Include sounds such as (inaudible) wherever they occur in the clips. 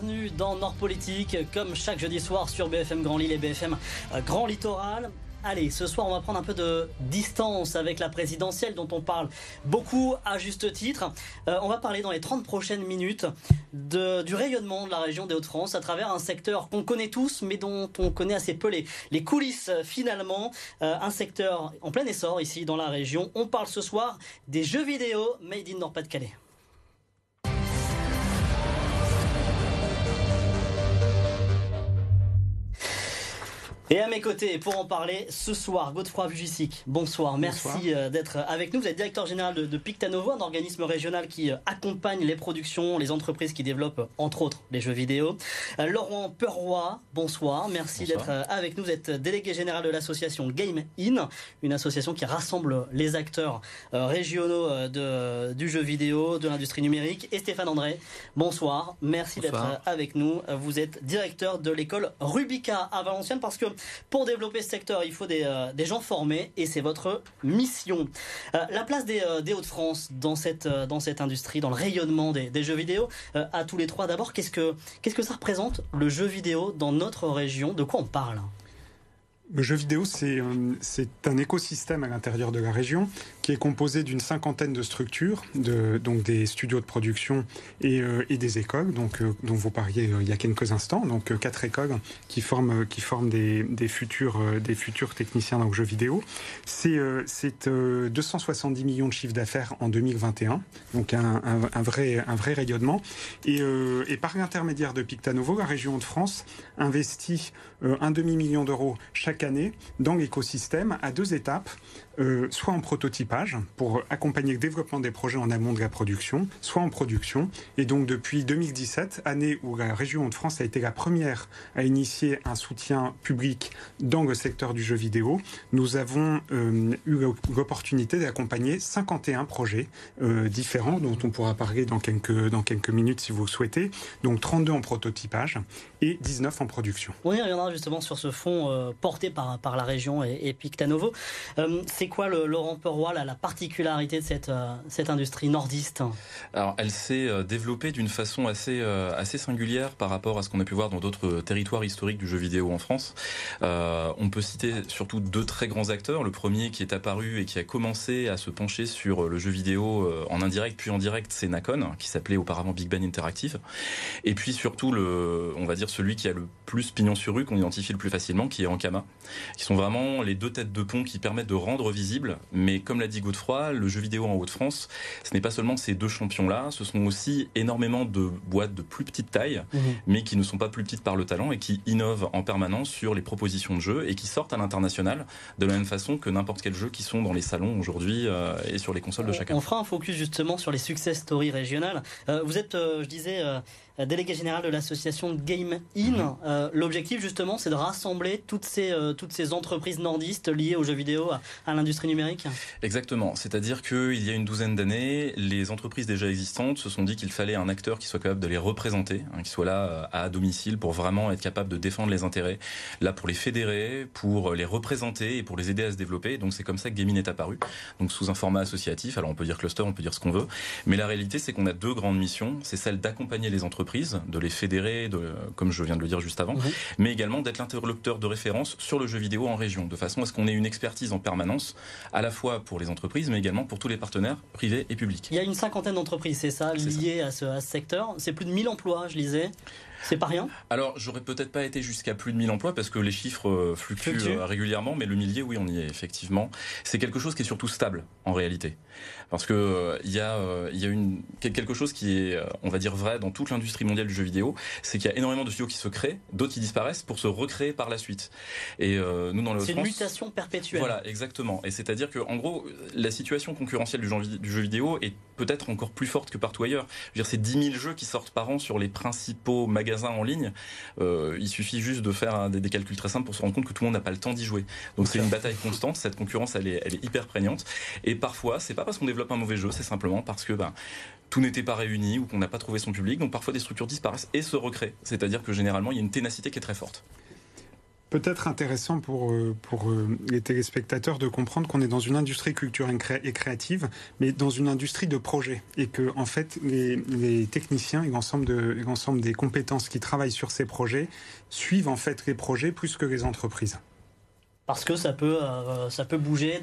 bienvenue dans Nord Politique, comme chaque jeudi soir sur BFM Grand Lille et BFM euh, Grand Littoral. Allez, ce soir, on va prendre un peu de distance avec la présidentielle dont on parle beaucoup à juste titre. Euh, on va parler dans les 30 prochaines minutes du rayonnement de la région des Hauts-de-France à travers un secteur qu'on connaît tous, mais dont on connaît assez peu les, coulisses finalement. Euh, un secteur en plein essor ici dans la région. On parle ce soir des jeux vidéo made in Nord-Pas-de-Calais. Et à mes côtés, pour en parler ce soir, Godefroy Vugissic, bonsoir, merci euh, d'être avec nous. Vous êtes directeur général de, de, Pictanovo, un organisme régional qui euh, accompagne les productions, les entreprises qui développent entre autres les jeux vidéo. Euh, Laurent Perroy, bonsoir, merci d'être avec nous. Vous êtes délégué général de l'association Game In, une association qui rassemble les acteurs régionaux de, du jeu vidéo, de l'industrie numérique. Et Stéphane André, bonsoir, merci d'être avec nous. Vous êtes directeur de l'école Rubica à Valenciennes parce que pour développer ce secteur, il faut des, euh, gens formés et c'est votre mission. Euh, la place des, euh, Hauts-de-France dans cette, industrie, dans le rayonnement des, jeux vidéo, à tous les trois, d'abord, qu'est-ce que, qu'est-ce que ça représente le jeu vidéo dans notre région? De quoi on parle? Le jeu vidéo, c'est un écosystème à l'intérieur de la région qui est composé d'une cinquantaine de structures, de, donc des studios de production et, euh, des écoles, donc, euh, dont vous parliez euh, il y a quelques instants, donc quatre écoles qui forment, des, futurs, techniciens dans le jeu vidéo. C'est 270 millions de chiffres d'affaires en 2021, donc un, vrai, rayonnement. Et, par l'intermédiaire de Pictanovo, la région de France investit un demi-million d'euros chaque année dans l'écosystème à deux étapes, euh, soit en pour accompagner le développement des projets en amont de la production, soit en production. Et donc depuis 2017, année où la région de France a été la première à initier un soutien public dans le secteur du jeu vidéo, nous avons euh, eu l'opportunité d'accompagner 51 projets euh, différents dont on pourra parler dans quelques, minutes si vous le souhaitez. Donc 32 en prototypage et 19 en production. On y reviendra justement sur ce fonds euh, porté par, la région et, et Pictanovo. C'est quoi, le, Laurent Perroy, la, la, particularité de cette, euh, cette industrie nordiste Alors, elle s'est euh, développée d'une façon assez, euh, assez singulière par rapport à ce qu'on a pu voir dans d'autres territoires historiques du jeu vidéo en France. on peut citer surtout deux très grands acteurs. Le premier qui est apparu et qui a commencé à se pencher sur le jeu vidéo en indirect puis en direct, c'est Nacon, qui s'appelait auparavant Big Bang Interactive. Et puis surtout, le, on va dire celui qui a le plus pignon sur rue, qu'on identifie le plus facilement, qui est Ankama, qui sont vraiment les deux têtes de pont qui permettent de rendre visible. Mais comme l'a dit Godefroy, le jeu vidéo en Haute-France, ce n'est pas seulement ces deux champions-là, ce sont aussi énormément de boîtes de plus petite taille, mmh. mais qui ne sont pas plus petites par le talent et qui innovent en permanence sur les propositions de jeux et qui sortent à l'international de la même façon que n'importe quel jeu qui sont dans les salons aujourd'hui euh, et sur les consoles de chacun. On fera un focus justement sur les success stories régionales. Euh, vous êtes, euh, je disais, délégué général de l'association Game In. Mmh. Euh, L'objectif justement, c'est de rassembler toutes ces, euh, toutes ces entreprises nordistes liées aux jeux vidéo, à, à l'industrie numérique. Exactement. C'est-à-dire qu'il y a une douzaine d'années, les entreprises déjà existantes se sont dit qu'il fallait un acteur qui soit capable de les représenter, hein, qui soit là euh, à domicile pour vraiment être capable de défendre les intérêts, là pour les fédérer, pour les représenter et pour les aider à se développer. Donc c'est comme ça que Game In est apparu. Donc sous un format associatif. Alors on peut dire cluster, on peut dire ce qu'on veut, mais la réalité c'est qu'on a deux grandes missions. C'est celle d'accompagner les entreprises, de les fédérer, de, comme je viens de le dire juste avant, mmh. mais également d'être l'interlocuteur de référence sur le jeu vidéo en région, de façon à ce qu'on ait une expertise en permanence, à la fois pour les entreprises, mais également pour tous les partenaires privés et publics. Il y a une cinquantaine d'entreprises, c'est ça, liées à ce, à ce secteur. C'est plus de 1000 emplois, je lisais. C'est pas rien Alors, j'aurais peut-être pas été jusqu'à plus de 1000 emplois parce que les chiffres fluctuent Fluctue. régulièrement, mais le millier, oui, on y est effectivement. C'est quelque chose qui est surtout stable en réalité. Parce que euh, il y a, euh, y a une, quelque chose qui est, euh, on va dire, vrai dans toute l'industrie mondiale du jeu vidéo, c'est qu'il y a énormément de studios qui se créent, d'autres qui disparaissent pour se recréer par la suite. Et euh, nous, dans le C'est une mutation perpétuelle. Voilà, exactement. Et c'est-à-dire que, en gros, la situation concurrentielle du jeu, du jeu vidéo est peut-être encore plus forte que partout ailleurs. Je veux dire, c'est 10 000 jeux qui sortent par an sur les principaux magasins en ligne. Euh, il suffit juste de faire des, des, calculs très simples pour se rendre compte que tout le monde n'a pas le temps d'y jouer. Donc c'est une bataille constante. Cette concurrence, elle est, elle est hyper prégnante. Et parfois, c'est pas parce qu'on développe un mauvais jeu, c'est simplement parce que ben, tout n'était pas réuni ou qu'on n'a pas trouvé son public. Donc parfois des structures disparaissent et se recréent. C'est-à-dire que généralement il y a une ténacité qui est très forte. Peut-être intéressant pour, euh, euh, les téléspectateurs de comprendre qu'on est dans une industrie culturelle et créative, mais dans une industrie de projet. Et que, en fait, les, techniciens et l'ensemble des compétences qui travaillent sur ces projets suivent en fait les projets plus que les entreprises parce que ça peut, euh, ça peut bouger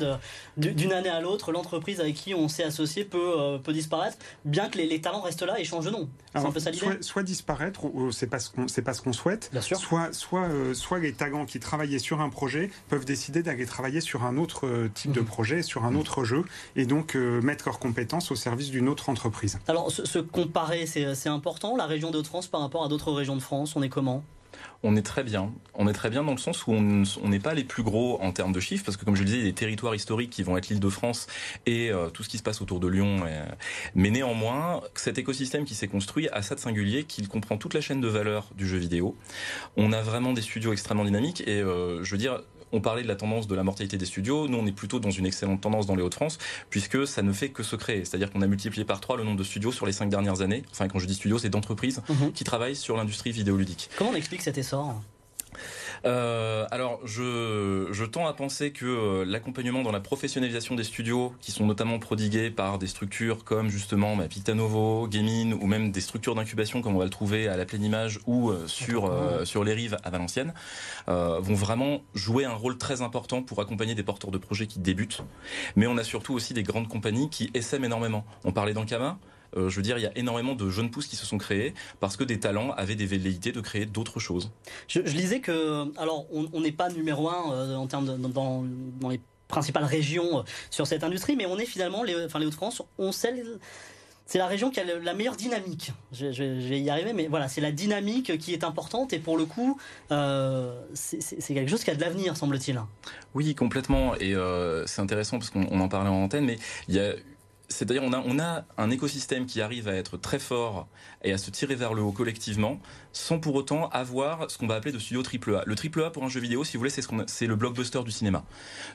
d'une année à l'autre. L'entreprise avec qui on s'est associé peut, euh, peut disparaître, bien que les, talents restent là et changent de nom. C'est un peu ça l'idée. Soit, disparaître, c'est pas ce qu'on pas ce qu'on souhaite. Bien sûr. Soit, soit, euh, soit les talents qui travaillaient sur un projet peuvent décider d'aller travailler sur un autre type de mhm. projet, sur un autre jeu, et donc mettre leurs compétences au service d'une autre entreprise. Alors, se, se comparer, c'est important. La région de France par rapport à d'autres régions de France, on est comment? On est très bien. On est très bien dans le sens où on n'est pas les plus gros en termes de chiffres, parce que comme je le disais, il y a des territoires historiques qui vont être l'île de France et euh, tout ce qui se passe autour de Lyon. Mais néanmoins, cet écosystème qui s'est construit a ça de singulier qu'il comprend toute la chaîne de valeur du jeu vidéo. On a vraiment des studios extrêmement dynamiques et euh, je veux dire, on parlait de la tendance de la mortalité des studios. Nous, on est plutôt dans une excellente tendance dans les Hauts-de-France, puisque ça ne fait que se créer. C'est-à-dire qu'on a multiplié par trois le nombre de studios sur les cinq dernières années. Enfin, quand je dis studios, c'est d'entreprises mhm. qui travaillent sur l'industrie vidéoludique. Comment on explique cet essor? Euh, alors, je, je, tends à penser que euh, l'accompagnement dans la professionnalisation des studios, qui sont notamment prodigués par des structures comme justement bah, Pictanovo, Gaming, ou même des structures d'incubation comme on va le trouver à la pleine image ou euh, sur, sur les rives à Valenciennes, vont vraiment jouer un rôle très important pour accompagner des porteurs de projets qui débutent. Mais on a surtout aussi des grandes compagnies qui essaiment énormément. On parlait d'Ankama, euh, je veux dire, il y a énormément de jeunes pousses qui se sont créés parce que des talents avaient des velléités de créer d'autres choses. Je, je, lisais que, alors, on n'est pas numéro un euh, en termes de, dans, dans, les principales régions euh, sur cette industrie, mais on est finalement, les, enfin, les Hauts-de-France, on sait c'est la région qui a la meilleure dynamique. Je, vais y arriver, mais voilà, c'est la dynamique qui est importante et pour le coup, c'est quelque chose qui a de l'avenir, semble-t-il. Oui, complètement. Et c'est intéressant parce qu'on en parlait en antenne, mais il y a c'est-à-dire on a, on a un écosystème qui arrive à être très fort et à se tirer vers le haut collectivement, sans pour autant avoir ce qu'on va appeler de studio AAA. Le AAA pour un jeu vidéo, si vous voulez, c'est ce le blockbuster du cinéma.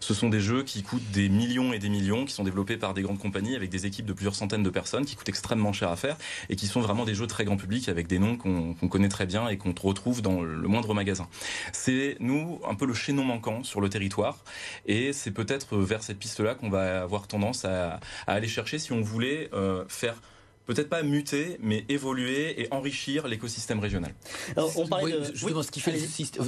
Ce sont des jeux qui coûtent des millions et des millions, qui sont développés par des grandes compagnies avec des équipes de plusieurs centaines de personnes, qui coûtent extrêmement cher à faire et qui sont vraiment des jeux très grand public avec des noms qu'on connaît très bien et qu'on retrouve dans le moindre magasin. C'est nous un peu le chaînon manquant sur le territoire et c'est peut-être vers cette piste-là qu'on va avoir tendance à aller chercher si on voulait euh, faire peut-être pas muter, mais évoluer et enrichir l'écosystème régional. on justement, ce qui fait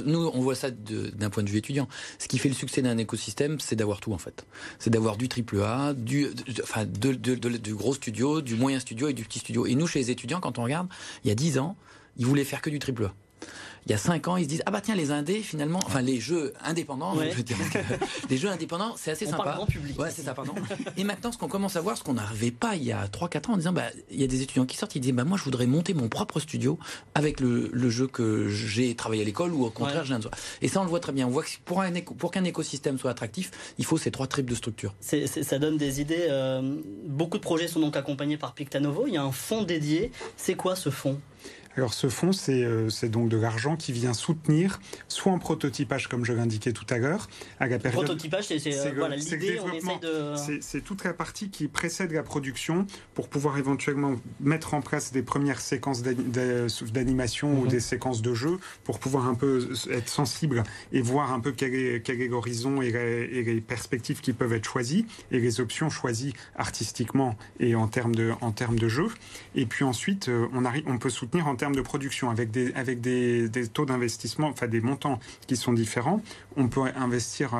nous, on voit ça d'un point de vue étudiant. Ce qui fait le succès d'un écosystème, c'est d'avoir tout en fait. C'est d'avoir du triple A, du, enfin, du gros studio, du moyen studio et du petit studio. Et nous, chez les étudiants, quand on regarde, il y a 10 ans, ils voulaient faire que du triple A il y a cinq ans, ils se disent ah bah tiens les indés finalement, enfin les jeux indépendants, (laughs) je veux dire, (laughs) les jeux indépendants, c'est assez on sympa. Parle grand public. Ouais, c'est ça, pardon. Et maintenant, ce qu'on commence à voir, ce qu'on n'arrivait pas il y a 3-4 ans, en disant bah il y a des étudiants qui sortent, ils disent bah moi je voudrais monter mon propre studio avec le, le jeu que j'ai travaillé à l'école ou au contraire je viens de Et ça on le voit très bien. On voit que pour un pour qu'un écosystème soit attractif, il faut ces trois tripes de structure. ça donne des idées. Euh, beaucoup de projets sont donc accompagnés par Pictanovo. Il y a un fonds dédié. C'est quoi ce fonds? Alors ce fonds, euh, c'est donc de l'argent qui vient soutenir soit en prototypage, comme je l'indiquais tout à l'heure, à la période... Prototypage, c'est euh, voilà, l'idée, on essaie de... C'est toute la partie qui précède la production pour pouvoir éventuellement mettre en place des premières séquences d'animation ou mhm. des séquences de jeu pour pouvoir un peu être sensible et voir un peu quel est, quel est l'horizon et, et, les perspectives qui peuvent être choisies et les options choisies artistiquement et en termes de, en termes de jeu. Et puis ensuite, euh, on, arrive, on peut soutenir en termes de production, avec des, avec des, taux d'investissement, enfin des montants qui sont différents, on peut investir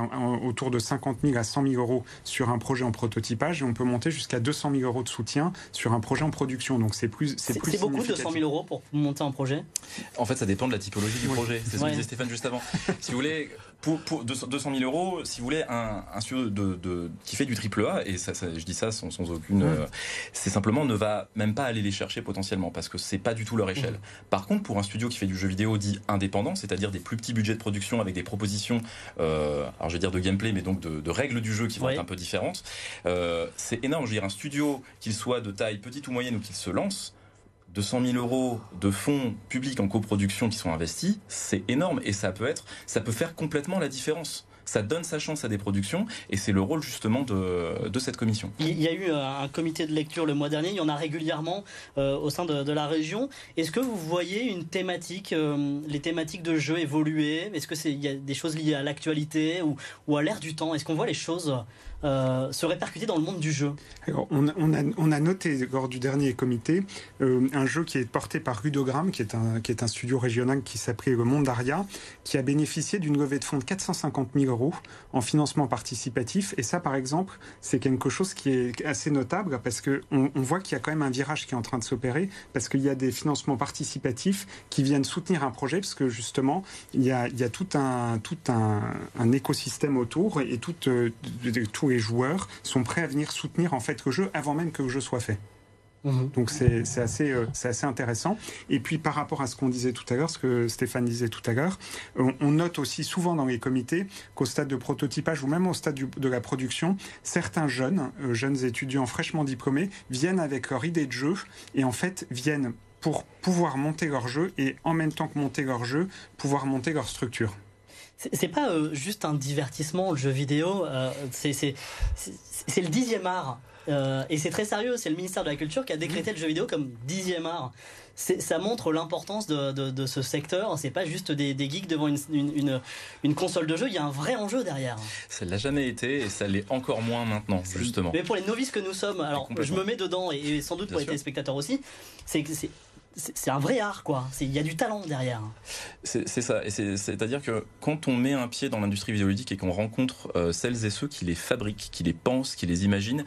autour de 50 000 à 100 000 euros sur un projet en prototypage et on peut monter jusqu'à 200 000 euros de soutien sur un projet en production. Donc c'est plus c'est plus beaucoup 200 000 euros pour monter un projet? En fait, ça dépend de la typologie du projet. C'est ce que disait Stéphane juste avant. (laughs) si vous voulez, pour, pour 200 000 euros, si vous voulez, un, un studio de, de, qui fait du triple A, et ça, je dis ça sans, sans aucune, euh, c'est simplement ne va même pas aller les chercher potentiellement parce que c'est pas du tout leur échelle. Mmh. Par contre, pour un studio qui fait du jeu vidéo dit indépendant, c'est-à-dire des plus petits budgets de production avec des propositions, euh, alors je vais dire de gameplay, mais donc de, de règles du jeu qui vont être un peu différentes, euh, c'est énorme. Je veux dire, un studio, qu'il soit de taille petite ou moyenne ou qu'il se lance, 200 000 euros de fonds publics en coproduction qui sont investis, c'est énorme et ça peut être, ça peut faire complètement la différence Ça donne sa chance à des productions et c'est le rôle justement de, cette commission. Il y a eu un comité de lecture le mois dernier, il y en a régulièrement euh, au sein de, la région. Est-ce que vous voyez une thématique, euh, les thématiques de jeu évoluer? Est-ce qu'il y a des choses liées à l'actualité ou à l'ère du temps? Est-ce qu'on voit les choses euh, se répercuter dans le monde du jeu on, a, noté lors du dernier comité euh, un jeu qui est porté par Rudogram, qui est un, qui est un studio régional qui s'appelait Le Monde Aria, qui a bénéficié d'une levée de fonds de 450 000 euros en financement participatif. Et ça, par exemple, c'est quelque chose qui est assez notable parce qu'on on voit qu'il y a quand même un virage qui est en train de s'opérer parce qu'il y a des financements participatifs qui viennent soutenir un projet parce que justement, il y a, il y a tout, un, tout un, écosystème autour et tout, euh, joueurs sont prêts à venir soutenir en fait le jeu avant même que le jeu soit fait. Mhm. Donc c'est assez, euh, assez intéressant. Et puis par rapport à ce qu'on disait tout à l'heure, ce que Stéphane disait tout à l'heure, on, note aussi souvent dans les comités qu'au stade de prototypage ou même au stade de la production, certains jeunes, euh, jeunes étudiants fraîchement diplômés, viennent avec leur idée de jeu et en fait viennent pour pouvoir monter leur jeu et en même temps que monter leur jeu, pouvoir monter leur structure. C'est pas euh, juste un divertissement, le jeu vidéo, euh, c'est le dixième art. Euh, et c'est très sérieux, c'est le ministère de la Culture qui a décrété le jeu vidéo comme dixième art. Ça montre l'importance de, de, ce secteur. C'est pas juste des, des geeks devant une, une, une, console de jeu, il y a un vrai enjeu derrière. Ça l'a jamais été et ça l'est encore moins maintenant, justement. Mais pour les novices que nous sommes, alors je me mets dedans et, sans doute pour les téléspectateurs aussi, c'est c'est un vrai art, quoi. Il y a du talent derrière. C'est ça. C'est-à-dire que quand on met un pied dans l'industrie vidéoludique et qu'on rencontre euh, celles et ceux qui les fabriquent, qui les pensent, qui les imaginent,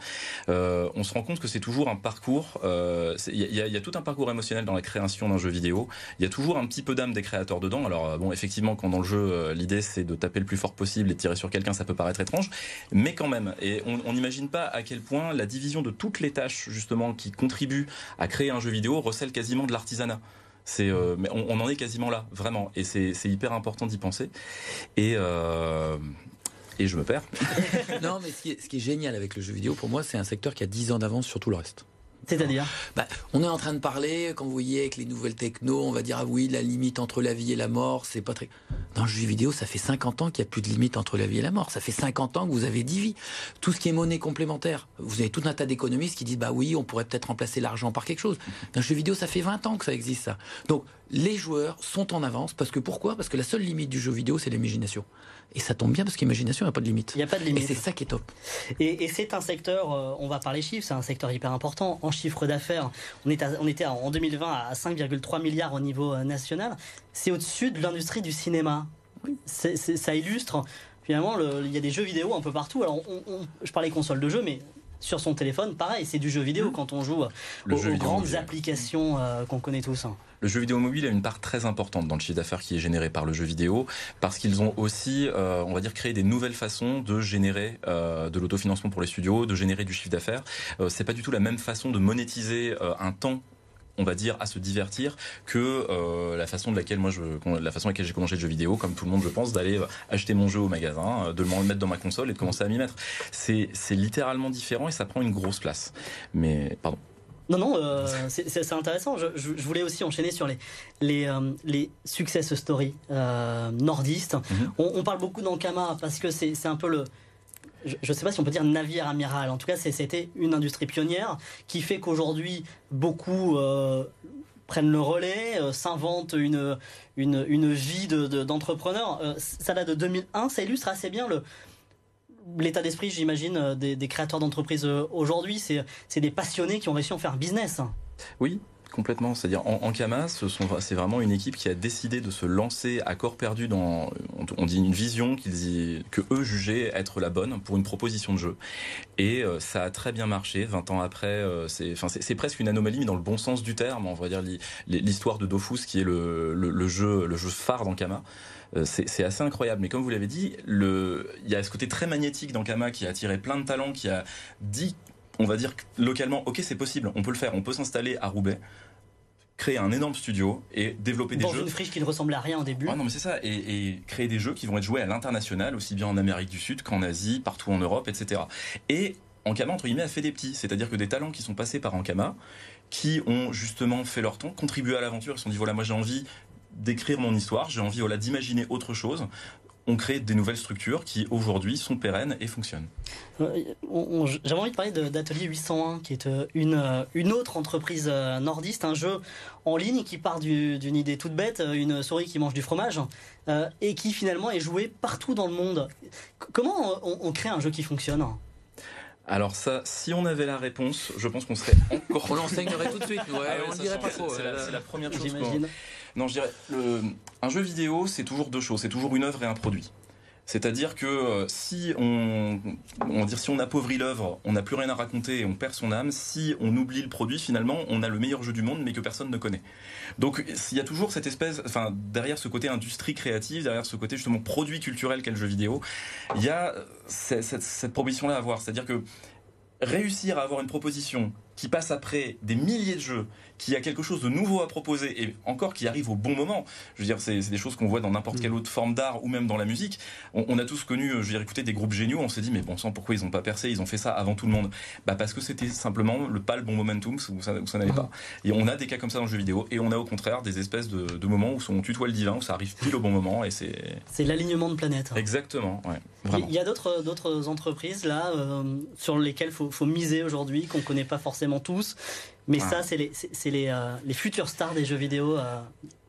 euh, on se rend compte que c'est toujours un parcours. Euh, il y, a tout un parcours émotionnel dans la création d'un jeu vidéo. Il y a toujours un petit peu d'âme des créateurs dedans. Alors, bon, effectivement, quand dans le jeu, l'idée c'est de taper le plus fort possible et tirer sur quelqu'un, ça peut paraître étrange. Mais quand même. Et on n'imagine pas à quel point la division de toutes les tâches, justement, qui contribuent à créer un jeu vidéo recèle quasiment de la artisanat. C'est, euh, mais on, en est quasiment là, vraiment. Et c'est, hyper important d'y penser. Et, euh, et je me perds. (laughs) non, mais ce qui, est, ce qui, est, génial avec le jeu vidéo, pour moi, c'est un secteur qui a 10 ans d'avance sur tout le reste. C'est-à-dire bah, On est en train de parler, quand vous voyez avec les nouvelles techno, on va dire, ah oui, la limite entre la vie et la mort, c'est pas très... Dans le jeu vidéo, ça fait 50 ans qu'il n'y a plus de limite entre la vie et la mort. Ça fait 50 ans que vous avez 10 vies. Tout ce qui est monnaie complémentaire, vous avez tout un tas d'économistes qui disent, bah oui, on pourrait peut-être remplacer l'argent par quelque chose. Dans le jeu vidéo, ça fait 20 ans que ça existe, ça. Donc, les joueurs sont en avance, parce que pourquoi? Parce que la seule limite du jeu vidéo, c'est l'imagination. Et ça tombe bien parce qu'imagination n'a pas de limite. Il n'y a pas de limite. Et c'est ça qui est top. Et, c'est un secteur, euh, on va parler chiffres, c'est un secteur hyper important. En chiffre d'affaires, on, on était en 2020 à 5,3 milliards au niveau euh, national. C'est au-dessus de l'industrie du cinéma. ça illustre finalement, il y a des jeux vidéo un peu partout. Alors, je parlais console de jeu, mais sur son téléphone, pareil, c'est du jeu vidéo mmh. quand on joue aux, grandes applications euh, qu'on connaît tous. Hein. Le jeu vidéo mobile a une part très importante dans le chiffre d'affaires qui est généré par le jeu vidéo, parce qu'ils ont aussi, euh, on va dire, créé des nouvelles façons de générer euh, de l'autofinancement pour les studios, de générer du chiffre d'affaires. c'est pas du tout la même façon de monétiser un temps on va dire, à se divertir que euh, la façon de laquelle moi je, la façon à laquelle j'ai commencé le jeu vidéo, comme tout le monde je pense, d'aller euh, acheter mon jeu au magasin, euh, de le mettre dans ma console et de commencer à m'y mettre. C'est, littéralement différent et ça prend une grosse place. Mais pardon. Non, non, c'est intéressant. Je, voulais aussi enchaîner sur les, les, les success stories nordistes. Mhm. on, on, parle beaucoup d'Ankama parce que c'est un peu le, je ne sais pas si on peut dire navire amiral. En tout cas, c'était une industrie pionnière qui fait qu'aujourd'hui, beaucoup euh, prennent le relais, euh, s'inventent une, une, vie d'entrepreneur. Euh, ça date de 2001, ça illustre assez bien l'état d'esprit, j'imagine, des, des, créateurs d'entreprises aujourd'hui. C'est des passionnés qui ont réussi à en faire un business. Oui, Complètement, c'est-à-dire en, en Kama, c'est vraiment une équipe qui a décidé de se lancer à corps perdu dans, on, dit une vision qu'ils que eux jugeaient être la bonne pour une proposition de jeu. Et euh, ça a très bien marché. 20 ans après, euh, c'est, presque une anomalie, mais dans le bon sens du terme. On va dire l'histoire de Dofus, qui est le, jeu, le jeu phare dans Kama. Euh, c'est assez incroyable. Mais comme vous l'avez dit, il y a ce côté très magnétique dans Kama qui a attiré plein de talents, qui a dit on va dire localement, ok, c'est possible, on peut le faire, on peut s'installer à Roubaix créer un énorme studio et développer des jeux. Dans une friche qui ne ressemblait à rien au début. Ah non, mais c'est ça. Et, créer des jeux qui vont être joués à l'international, aussi bien en Amérique du Sud qu'en Asie, partout en Europe, etc. Et Ankama, entre guillemets, a fait des petits. C'est-à-dire que des talents qui sont passés par Ankama, qui ont justement fait leur temps, contribué à l'aventure, ils se sont dit voilà, moi j'ai envie d'écrire mon histoire, j'ai envie voilà, d'imaginer autre chose on crée des nouvelles structures qui aujourd'hui sont pérennes et fonctionnent. Euh, j'avais envie de parler d'Atelier 801, qui est euh, une, euh, une autre entreprise nordiste, un jeu en ligne qui part d'une idée toute bête, une souris qui mange du fromage, et qui finalement est joué partout dans le monde. Comment on, crée un jeu qui fonctionne? Alors ça, si on avait la réponse, je pense qu'on serait encore... (laughs) on l'enseignerait tout de suite, ouais, ah on dirait pas trop. C'est la, première chose j'imagine. Non, je dirais, un jeu vidéo, c'est toujours deux choses. C'est toujours une œuvre et un produit. C'est-à-dire que euh, si on, dire, si on appauvrit l'œuvre, on n'a plus rien à raconter et on perd son âme. Si on oublie le produit, finalement, on a le meilleur jeu du monde, mais que personne ne connaît. Donc, il y a toujours cette espèce, enfin, derrière ce côté industrie créative, derrière ce côté justement produit culturel qu'est le jeu vidéo, il y a cette, cette proposition-là à voir. C'est-à-dire que réussir à avoir une proposition qui passe après des milliers de jeux, qui a quelque chose de nouveau à proposer et encore qui arrive au bon moment. Je veux dire, c'est des choses qu'on voit dans n'importe quelle mm. autre forme d'art ou même dans la musique. On, a tous connu, je veux dire, écouter des groupes géniaux. On s'est dit, mais bon sang, pourquoi ils n'ont pas percé? Ils ont fait ça avant tout le monde. Bah parce que c'était simplement le pas le bon momentum où ça, ça n'allait pas. Et on a des cas comme ça dans le jeu vidéo et on a au contraire des espèces de, moments où on tutoie le divin, où ça arrive pile au bon moment et c'est. C'est l'alignement de planètes. Exactement. Ouais, il y a d'autres d'autres entreprises là euh, sur lesquelles faut, faut miser aujourd'hui qu'on connaît pas forcément tous mais ça, c'est les, les, euh, les, futurs stars des jeux vidéo.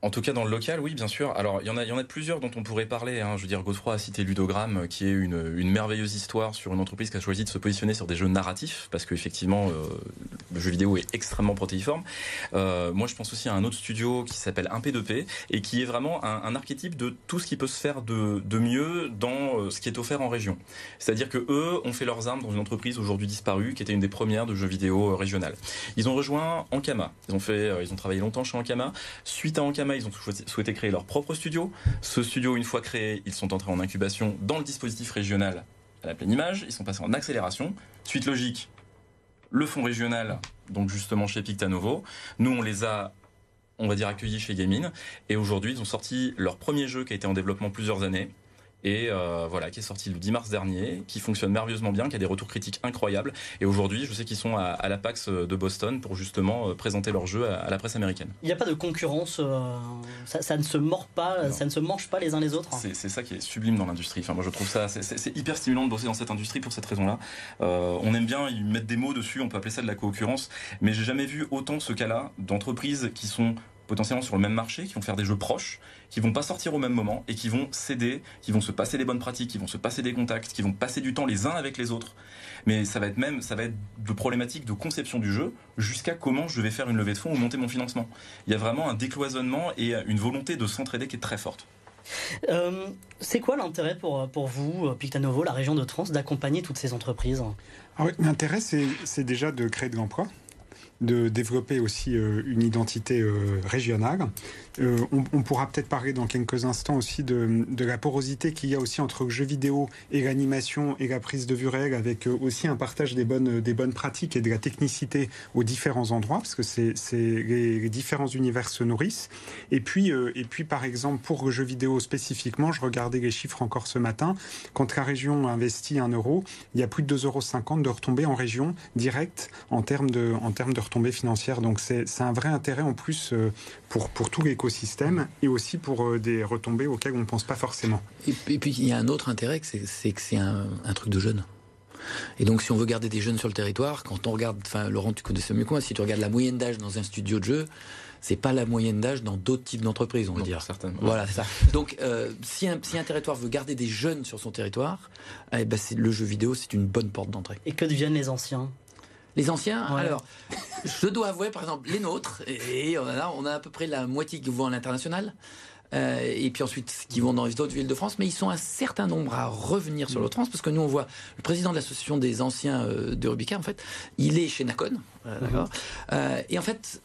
En tout cas, dans le local, oui, bien sûr. Alors, il y en a, il plusieurs dont on pourrait parler. Hein. Je veux dire, Godefroy a cité Ludogramme, euh, qui est une, merveilleuse histoire sur une entreprise qui a choisi de se positionner sur des jeux narratifs, parce qu'effectivement, euh, le jeu vidéo est extrêmement protéiforme. Euh, moi, je pense aussi à un autre studio qui s'appelle 1P2P, et qui est vraiment un, archétype de tout ce qui peut se faire de, mieux dans ce qui est offert en région. C'est-à-dire que eux ont fait leurs armes dans une entreprise aujourd'hui disparue, qui était une des premières de jeux vidéo régionales. Ils ont rejoint Ankama. Ils ont fait, ils ont travaillé longtemps chez Ankama. Suite à Ankama, ils ont souhaité créer leur propre studio. Ce studio, une fois créé, ils sont entrés en incubation dans le dispositif régional à la pleine image. Ils sont passés en accélération. Suite logique, le fonds régional, donc justement chez Pictanovo. Nous, on les a on va dire accueillis chez Gaming et aujourd'hui ils ont sorti leur premier jeu qui a été en développement plusieurs années et euh, voilà, qui est sorti le 10 mars dernier, qui fonctionne merveilleusement bien, qui a des retours critiques incroyables. Et aujourd'hui, je sais qu'ils sont à, la PAX de Boston pour justement euh, présenter leur jeu à, la presse américaine. Il n'y a pas de concurrence, euh, ça, ne se mord pas, ça ne se mange pas les uns les autres. C'est ça qui est sublime dans l'industrie. Enfin, moi, je trouve ça, c'est hyper stimulant de bosser dans cette industrie pour cette raison-là. on aime bien y mettre des mots dessus, on peut appeler ça de la concurrence, mais j'ai jamais vu autant ce cas-là d'entreprises qui sont potentiellement sur le même marché, qui vont faire des jeux proches, qui vont pas sortir au même moment et qui vont s'aider, qui vont se passer des bonnes pratiques, qui vont se passer des contacts, qui vont passer du temps les uns avec les autres. Mais ça va être même, ça va être de problématiques de conception du jeu jusqu'à comment je vais faire une levée de fonds ou monter mon financement. Il y a vraiment un décloisonnement et une volonté de s'entraider qui est très forte. Euh, c'est quoi l'intérêt pour, pour vous, Pictanovo, la région de Trans, d'accompagner toutes ces entreprises? Ah L'intérêt, c'est déjà de créer de l'emploi de développer aussi euh, une identité euh, régionale. Euh, on, pourra peut-être parler dans quelques instants aussi de, la porosité qu'il y a aussi entre le jeu vidéo et l'animation et la prise de vue réelle, avec aussi un partage des bonnes, des bonnes pratiques et de la technicité aux différents endroits, parce que c'est les, les, différents univers se nourrissent. Et puis, et puis, par exemple, pour le jeu vidéo spécifiquement, je regardais les chiffres encore ce matin. Quand la région investit un euro, il y a plus de 2,50 euros de retombées en région directe en termes de, en termes de retombées financières. Donc c'est un vrai intérêt en plus euh, pour, pour tout l'écosystème et aussi pour euh, des retombées auxquelles on ne pense pas forcément. Et, puis il y a un autre intérêt, c'est que c'est un, truc de jeunes. Et donc, si on veut garder des jeunes sur le territoire, quand on regarde, enfin, Laurent, tu connais ça mieux que moi, si tu regardes la moyenne d'âge dans un studio de jeu, c'est pas la moyenne d'âge dans d'autres types d'entreprises, on va dire. Certainement. Voilà, c'est ça. Donc, euh, si, un, si, un, territoire veut garder des jeunes sur son territoire, eh ben, le jeu vidéo, c'est une bonne porte d'entrée. Et que deviennent les anciens? Les anciens, alors, je dois avouer, par exemple, les nôtres, et, on, a, on a à peu près la moitié qui vont à l'international. Euh, et puis ensuite qui vont dans les autres villes de France, mais ils sont un certain nombre à revenir sur le trans, parce que nous on voit le président de l'association des anciens euh, de Rubica, en fait, il est chez Nacon, mhm. euh, et en fait,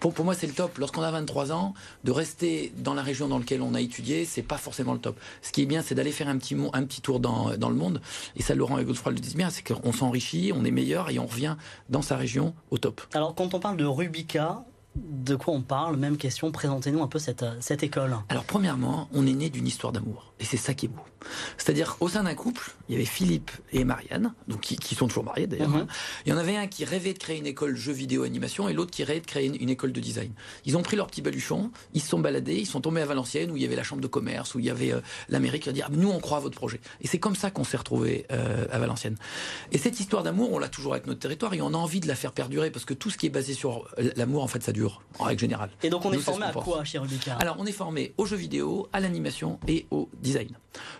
pour, pour moi c'est le top. Lorsqu'on a 23 ans, de rester dans la région dans laquelle on a étudié, c'est pas forcément le top. Ce qui est bien, c'est d'aller faire un petit, un petit tour dans, dans le monde, et ça Laurent et Godefroy le disent bien, c'est qu'on s'enrichit, on est meilleur et on revient dans sa région au top. Alors quand on parle de Rubica, de quoi on parle Même question, présentez-nous un peu cette, cette école. Alors premièrement, on est né d'une histoire d'amour. Et c'est ça qui est beau. C'est-à-dire, au sein d'un couple, il y avait Philippe et Marianne, donc qui, sont toujours mariés d'ailleurs. Mhm. Hein. Il y en avait un qui rêvait de créer une école jeux vidéo animation et l'autre qui rêvait de créer une, école de design. Ils ont pris leur petit baluchon, ils se sont baladés, ils sont tombés à Valenciennes où il y avait la chambre de commerce, où il y avait euh, l'Amérique, qui a dit ah, nous on croit à votre projet. Et c'est comme ça qu'on s'est retrouvé euh, à Valenciennes. Et cette histoire d'amour, on l'a toujours avec notre territoire et on a envie de la faire perdurer parce que tout ce qui est basé sur l'amour, en fait, ça dure en règle générale. Et donc on est formé à quoi chez Rubicard Alors on est formé aux jeux vidéo, à l'animation et au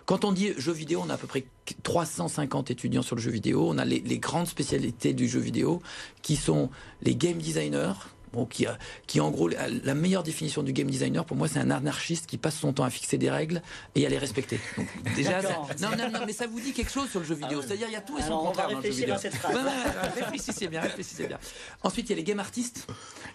Quand on dit jeux vidéo, on a à peu près 350 étudiants sur le jeu vidéo. On a les grandes spécialités du jeu vidéo qui sont les game designers, qui, qui en gros, la, meilleure définition du game designer, pour moi, c'est un anarchiste qui passe son temps à fixer des règles et à les respecter. Donc, déjà, non, non, non, mais ça vous dit quelque chose sur le jeu vidéo. Ah C'est-à-dire, il y a tout et son contraire dans le jeu vidéo. À cette phrase. réfléchissez bien, réfléchissez bien. Ensuite, il y a les game artistes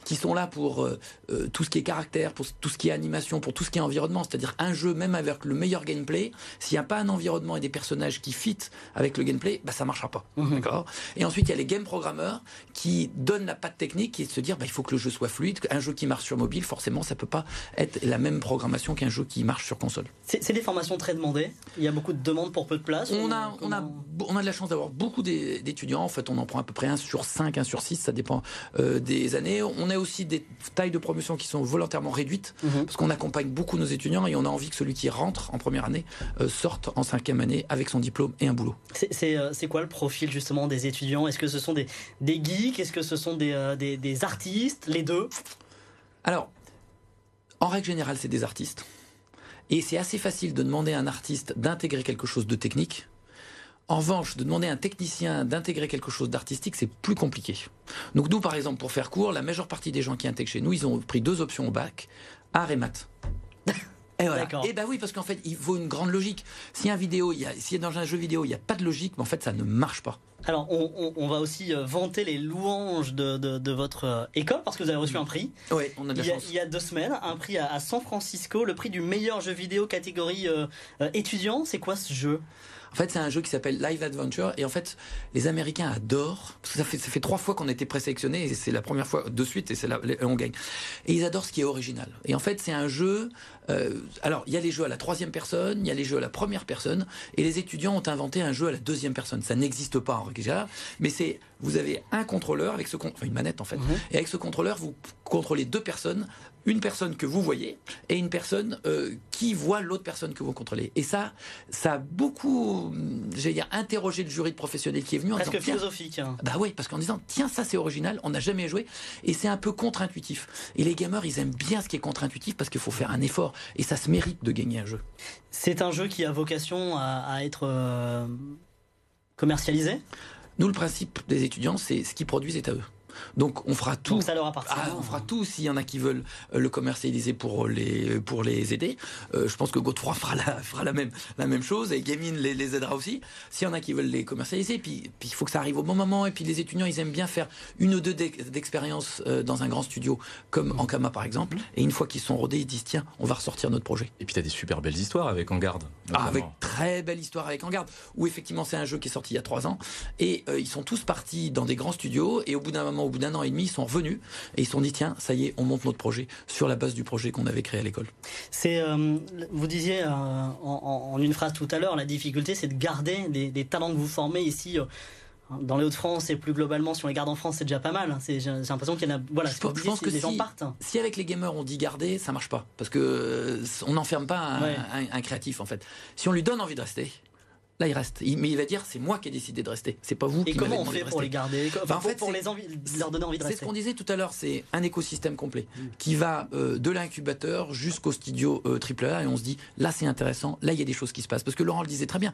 qui sont là pour euh, euh, tout ce qui est caractère, pour tout ce qui est animation, pour tout ce qui est environnement. C'est-à-dire, un jeu, même avec le meilleur gameplay, s'il n'y a pas un environnement et des personnages qui fit avec le gameplay, bah, ça marchera pas. Mhm. D'accord? Et ensuite, il y a les game programmeurs qui donnent la patte technique et se dire, bah, il faut que le jeu soit fluide. Un jeu qui marche sur mobile, forcément, ça peut pas être la même programmation qu'un jeu qui marche sur console. C'est des formations très demandées. Il y a beaucoup de demandes pour peu de place. On a, on a, on a de la chance d'avoir beaucoup d'étudiants. En fait, on en prend à peu près un sur 5, un sur 6, ça dépend euh, des années. On a aussi des tailles de promotion qui sont volontairement réduites mhm. parce qu'on accompagne beaucoup nos étudiants et on a envie que celui qui rentre en première année euh, sorte en cinquième année avec son diplôme et un boulot. C'est euh, quoi le profil justement des étudiants? Est-ce que ce sont des, des geeks? Est-ce que ce sont des, des, des artistes? Les deux Alors, en règle générale, c'est des artistes. Et c'est assez facile de demander à un artiste d'intégrer quelque chose de technique. En revanche, de demander à un technicien d'intégrer quelque chose d'artistique, c'est plus compliqué. Donc nous, par exemple, pour faire court, la majeure partie des gens qui intègrent chez nous, ils ont pris deux options au bac, art et maths. Et voilà. Et bah oui, parce qu'en fait, il faut une grande logique. Si un vidéo, il y a, si dans un jeu vidéo, il n'y a pas de logique, mais en fait, ça ne marche pas. Alors, on, va aussi euh, vanter les louanges de, votre euh, école parce que vous avez reçu un prix. Oui, on a de la il, y a, il y a deux semaines, un prix à, San Francisco, le prix du meilleur jeu vidéo catégorie euh, étudiant. C'est quoi ce jeu? En fait, c'est un jeu qui s'appelle Live Adventure. Et en fait, les Américains adorent. Parce que ça fait, ça fait trois fois qu'on a été présélectionné. Et c'est la première fois de suite. Et c'est là, on gagne. Et ils adorent ce qui est original. Et en fait, c'est un jeu. Euh, alors, il y a les jeux à la troisième personne. Il y a les jeux à la première personne. Et les étudiants ont inventé un jeu à la deuxième personne. Ça n'existe pas en règle Mais c'est. Vous avez un contrôleur avec ce. Enfin, une manette en fait. Et avec ce contrôleur, vous contrôlez deux personnes une personne que vous voyez et une personne euh, qui voit l'autre personne que vous contrôlez. Et ça, ça a beaucoup, j'ai dire, interrogé le jury de professionnels qui est venu en Presque philosophique. Hein. Bah oui, parce qu'en disant, tiens, ça c'est original, on n'a jamais joué, et c'est un peu contre-intuitif. Et les gamers, ils aiment bien ce qui est contre-intuitif parce qu'il faut faire un effort, et ça se mérite de gagner un jeu. C'est un jeu qui a vocation à, être euh, commercialisé? Nous, le principe des étudiants, c'est ce qu'ils produisent est à eux. Donc on fera tout. ça leur appartient. Ah, on fera tout s'il y en a qui veulent euh, le commercialiser pour les pour les aider. Euh, je pense que Godefroy (laughs) fera la fera la même la même chose et Gaming les, les aidera aussi. S'il y en a qui veulent les commercialiser, puis puis il faut que ça arrive au bon moment et puis les étudiants ils aiment bien faire une ou deux d'expériences euh, dans un grand studio comme en Kama par exemple. Et une fois qu'ils sont rodés, ils disent tiens on va ressortir notre projet. Et puis tu as des super belles histoires avec En Garde. Ah, avec très belle histoire avec En Garde où effectivement c'est un jeu qui est sorti il y a trois ans et ils sont tous partis dans des grands studios et au bout d'un moment au bout d'un an et demi, ils sont revenus et ils se sont dit tiens, ça y est, on monte notre projet sur la base du projet qu'on avait créé à l'école. C'est, euh, vous disiez euh, en, une phrase tout à l'heure, la difficulté, c'est de garder des, talents que vous formez ici. Euh, dans les Hauts-de-France et plus globalement, si on les garde en France, c'est déjà pas mal. J'ai l'impression qu'il y en a. Voilà, je, pense que les gens partent. Si avec les gamers on dit garder, ça marche pas. Parce que on n'enferme pas un, créatif en fait. Si on lui donne envie de rester, Là, il reste. mais il va dire c'est moi qui ai décidé de rester. C'est pas vous Et qui comment on fait pour les garder en fait, pour les leur donner envie de rester C'est ce qu'on disait tout à l'heure. C'est un écosystème complet mm. qui va euh, de l'incubateur jusqu'au studio euh, triple A et on se dit là c'est intéressant. Là il y a des choses qui se passent parce que Laurent le disait très bien.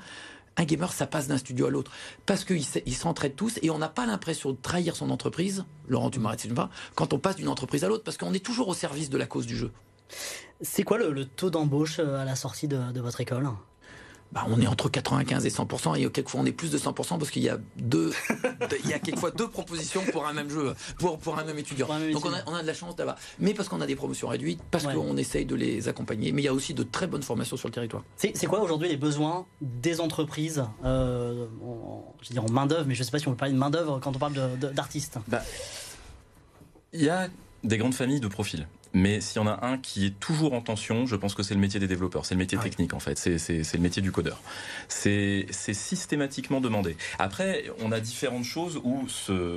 Un gamer, ça passe d'un studio à l'autre parce qu'ils s'entraident tous et on n'a pas l'impression de trahir son entreprise. Laurent, tu m'arrêtes pas. Quand on passe d'une entreprise à l'autre, parce qu'on est toujours au service de la cause du jeu. C'est quoi le, taux d'embauche euh, à la sortie de votre école? Bah, on est entre 95 et 100% et quelquefois on est plus de 100% parce qu'il y a deux, il y a quelquefois deux propositions pour un même jeu, pour, pour un même étudiant. Donc on a, on a, de la chance d'avoir, mais parce qu'on a des promotions réduites, parce qu'on essaye de les accompagner, mais il y a aussi de très bonnes formations sur le territoire. C'est quoi aujourd'hui les besoins des entreprises, euh, je veux dire en main d'œuvre, mais je sais pas si on peut parler de main d'œuvre quand on parle d'artistes. Bah, il y a des grandes familles de profils. Mais s'il y en a un qui est toujours en tension, je pense que c'est le métier des développeurs, c'est le métier ah technique en fait, c'est le métier du codeur. C'est systématiquement demandé. Après, on a différentes choses où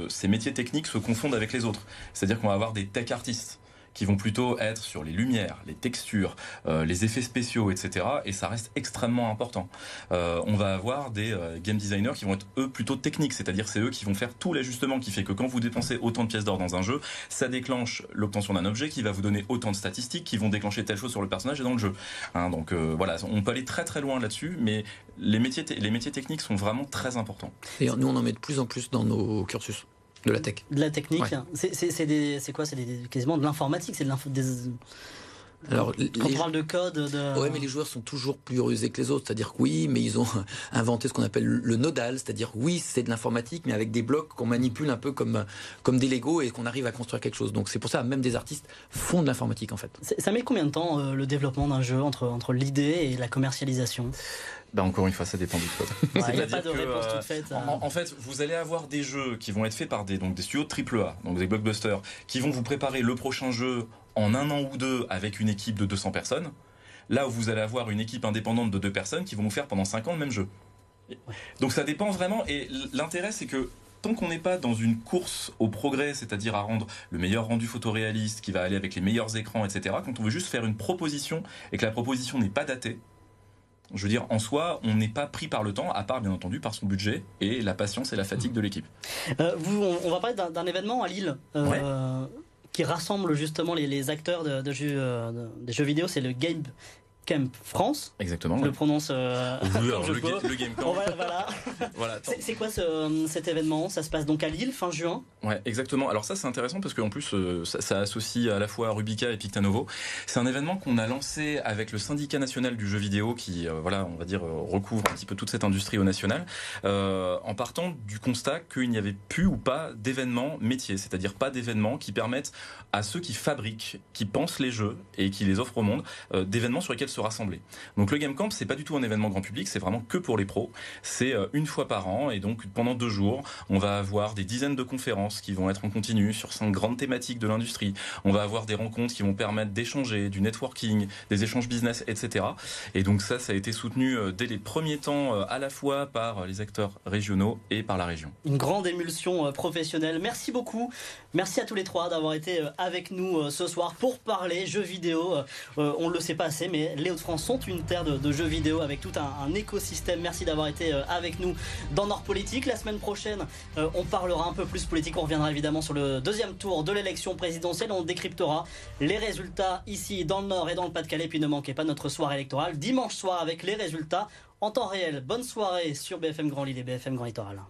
ces métiers techniques se confondent avec les autres. C'est-à-dire qu'on va avoir des tech artistes qui vont plutôt être sur les lumières, les textures, euh, les effets spéciaux, etc. Et ça reste extrêmement important. Euh, on va avoir des euh, game designers qui vont être eux plutôt techniques, c'est-à-dire c'est eux qui vont faire tout l'ajustement qui fait que quand vous dépensez autant de pièces d'or dans un jeu, ça déclenche l'obtention d'un objet qui va vous donner autant de statistiques qui vont déclencher telle chose sur le personnage et dans le jeu. Hein, donc voilà, on peut aller très très loin là-dessus, mais les métiers, les métiers techniques sont vraiment très importants. Et nous on en met de plus en plus dans nos cursus. De la tech. De la technique. C'est quoi? C'est quasiment de l'informatique. C'est de l'info. Alors, Quand on parle de code, de... ouais, mais les joueurs sont toujours plus rusés que les autres. C'est-à-dire que oui, mais ils ont (laughs) inventé ce qu'on appelle le nodal, c'est-à-dire oui, c'est de l'informatique, mais avec des blocs qu'on manipule un peu comme comme des Lego et qu'on arrive à construire quelque chose. Donc c'est pour ça, même des artistes font de l'informatique en fait. Ça met combien de temps euh, le développement d'un jeu entre entre l'idée et la commercialisation? Ben encore une fois, ça dépend du code. (laughs) Il n'y a pas de réponse toute faite. Hein. En, fait, vous allez avoir des jeux qui vont être faits par des, donc des studios de AAA, donc des blockbusters, qui vont vous préparer le prochain jeu en un an ou deux avec une équipe de 200 personnes. Là où vous allez avoir une équipe indépendante de deux personnes qui vont vous faire pendant 5 ans le même jeu. Donc ça dépend vraiment. Et l'intérêt, c'est que tant qu'on n'est pas dans une course au progrès, c'est-à-dire à rendre le meilleur rendu photoréaliste, qui va aller avec les meilleurs écrans, etc., quand on veut juste faire une proposition et que la proposition n'est pas datée, je veux dire, en soi, on n'est pas pris par le temps, à part bien entendu par son budget et la patience et la fatigue de l'équipe. Euh, on, va parler d'un événement à Lille. Euh, qui rassemble justement les, acteurs de, jeux, euh, des jeux vidéo, c'est le Game Camp France. Exactement. Je le prononce euh, (laughs) le, Game Camp. voilà. (laughs) c'est quoi ce, cet événement? Ça se passe donc à Lille, fin juin? Ouais, exactement. Alors ça, c'est intéressant parce qu'en plus, euh, ça, associe à la fois Rubica et Pictanovo. C'est un événement qu'on a lancé avec le syndicat national du jeu vidéo qui, euh, voilà, on va dire, recouvre un petit peu toute cette industrie au national, en partant du constat qu'il n'y avait plus ou pas d'événements métiers, c'est-à-dire pas d'événements qui permettent à ceux qui fabriquent, qui pensent les jeux et qui les offrent au monde, d'événements sur lesquels se rassembler. Donc le Game Camp, c'est pas du tout un événement grand public, c'est vraiment que pour les pros. C'est euh, une fois par an et donc pendant deux jours, on va avoir des dizaines de conférences qui vont être en continu sur cinq grandes thématiques de l'industrie. On va avoir des rencontres qui vont permettre d'échanger, du networking, des échanges business, etc. Et donc ça, ça a été soutenu euh, dès les premiers temps euh, à la fois par les acteurs régionaux et par la région. Une grande émulsion professionnelle. Merci beaucoup. Merci à tous les trois d'avoir été avec nous ce soir pour parler jeux vidéo. On ne le sait pas assez, mais les Hauts-de-France sont une terre de, jeux vidéo avec tout un, écosystème. Merci d'avoir été euh, avec nous dans Nord Politique. La semaine prochaine, euh, on parlera un peu plus politique. On reviendra évidemment sur le deuxième tour de l'élection présidentielle. On décryptera les résultats ici dans le Nord et dans le Pas-de-Calais. Puis ne manquez pas notre soirée électorale dimanche soir avec les résultats en temps réel. Bonne soirée sur BFM Grand Lille et BFM Grand Littoral.